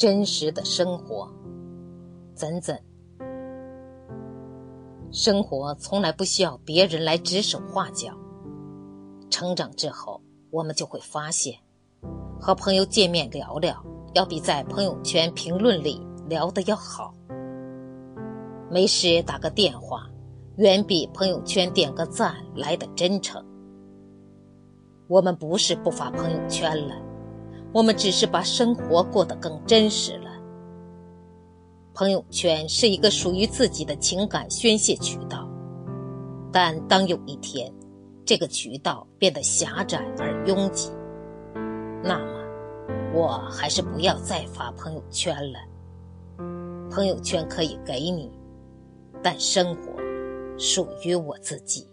真实的生活。怎怎，生活从来不需要别人来指手画脚。成长之后，我们就会发现，和朋友见面聊聊，要比在朋友圈评论里聊的要好。没事打个电话，远比朋友圈点个赞来的真诚。我们不是不发朋友圈了，我们只是把生活过得更真实了。朋友圈是一个属于自己的情感宣泄渠道，但当有一天，这个渠道变得狭窄而拥挤，那么，我还是不要再发朋友圈了。朋友圈可以给你。但生活属于我自己。